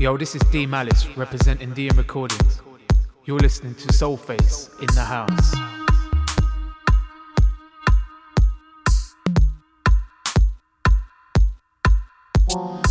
Yo, this is D Malice representing DM Recordings. You're listening to Soulface in the house. Whoa.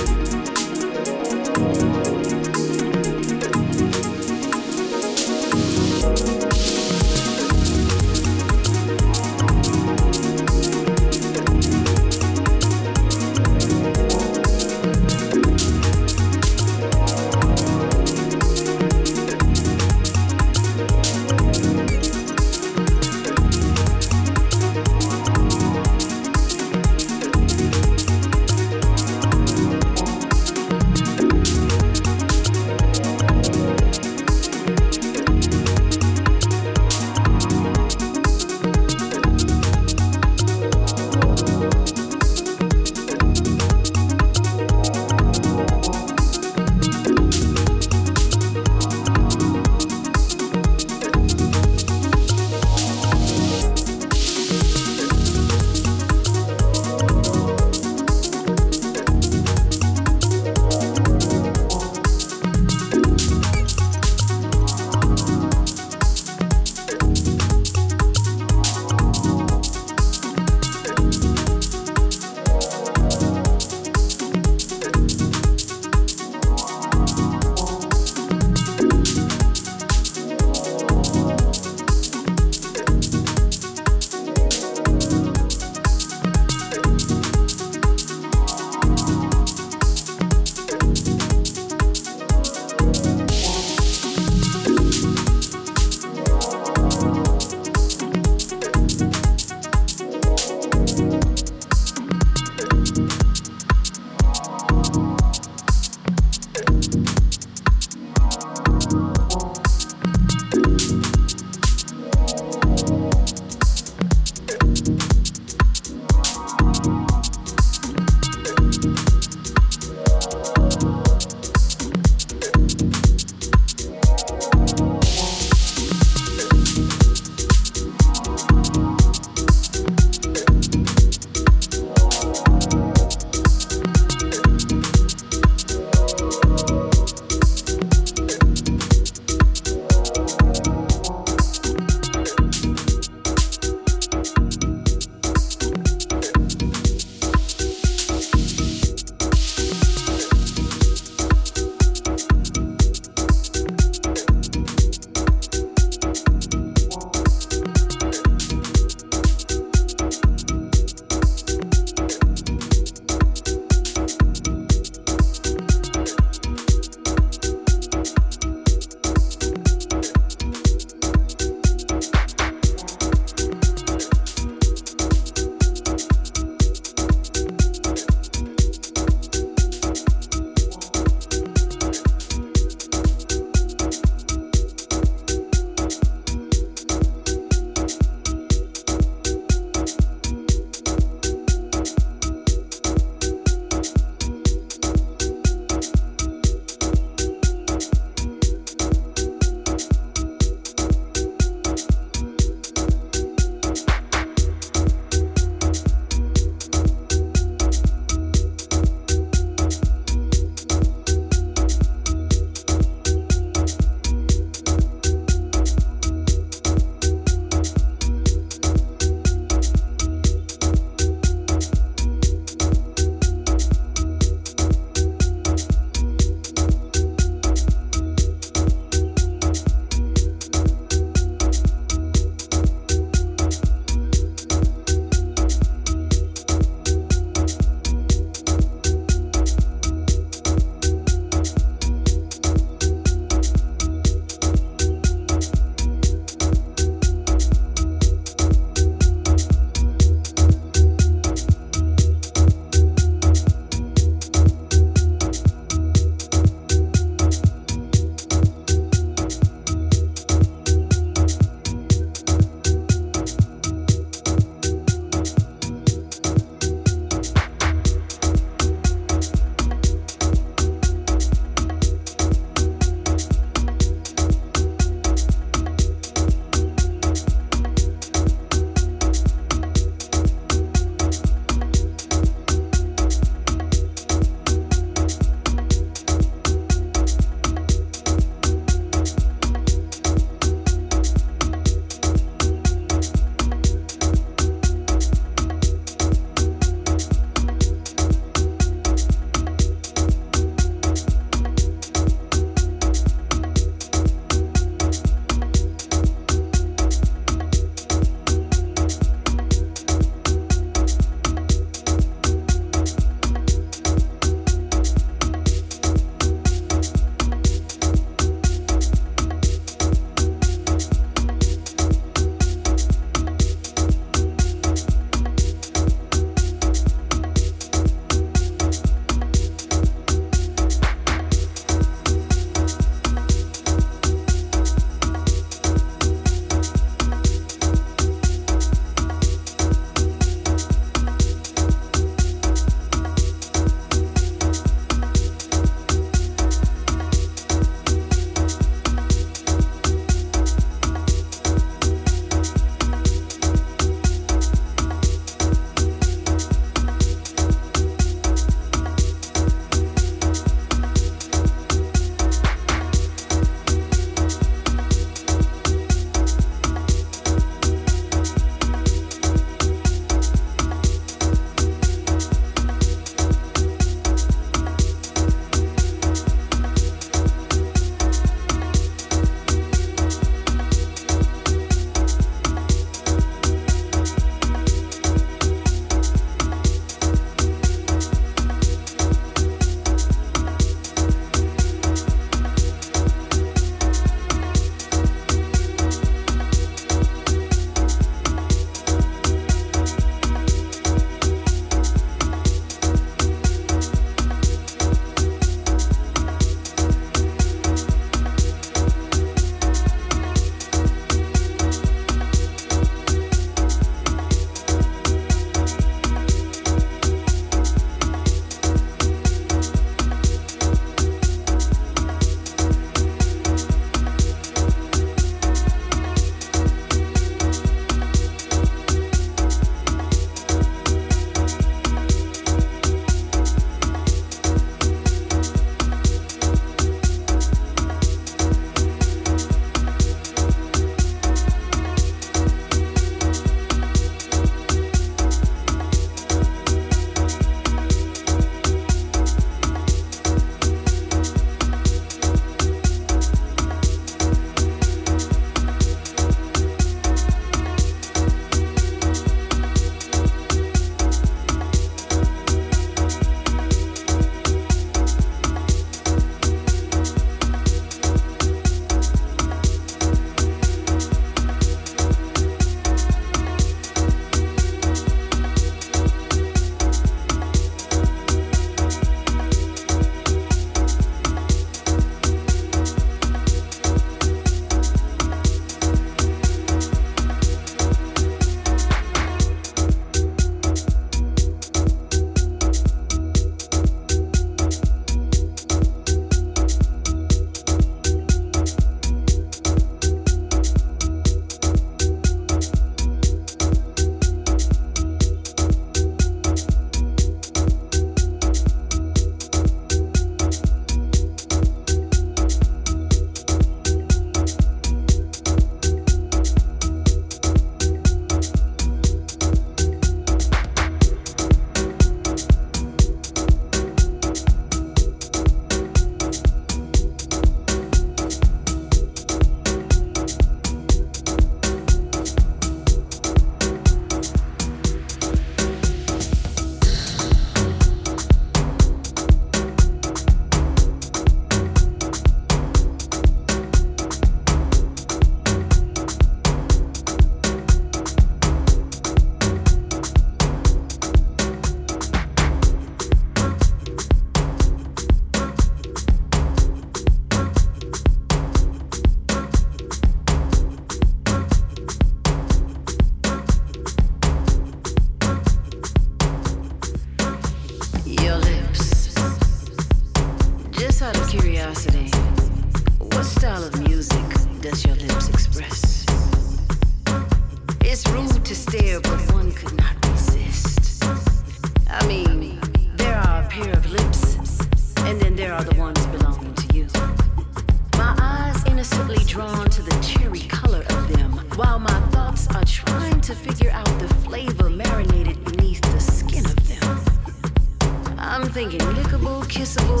unforgivable.